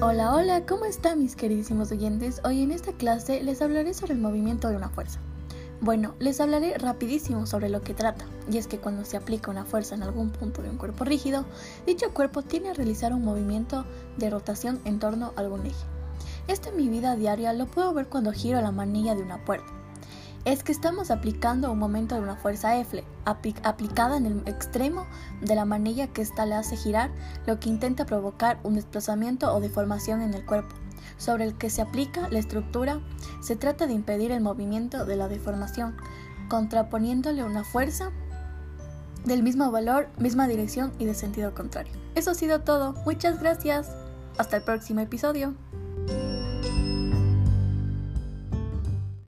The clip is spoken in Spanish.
Hola, hola, ¿cómo están mis queridísimos oyentes? Hoy en esta clase les hablaré sobre el movimiento de una fuerza. Bueno, les hablaré rapidísimo sobre lo que trata, y es que cuando se aplica una fuerza en algún punto de un cuerpo rígido, dicho cuerpo tiene que realizar un movimiento de rotación en torno a algún eje. Esto en mi vida diaria lo puedo ver cuando giro la manilla de una puerta es que estamos aplicando un momento de una fuerza F aplicada en el extremo de la manilla que ésta le hace girar, lo que intenta provocar un desplazamiento o deformación en el cuerpo, sobre el que se aplica la estructura. Se trata de impedir el movimiento de la deformación, contraponiéndole una fuerza del mismo valor, misma dirección y de sentido contrario. Eso ha sido todo. Muchas gracias. Hasta el próximo episodio.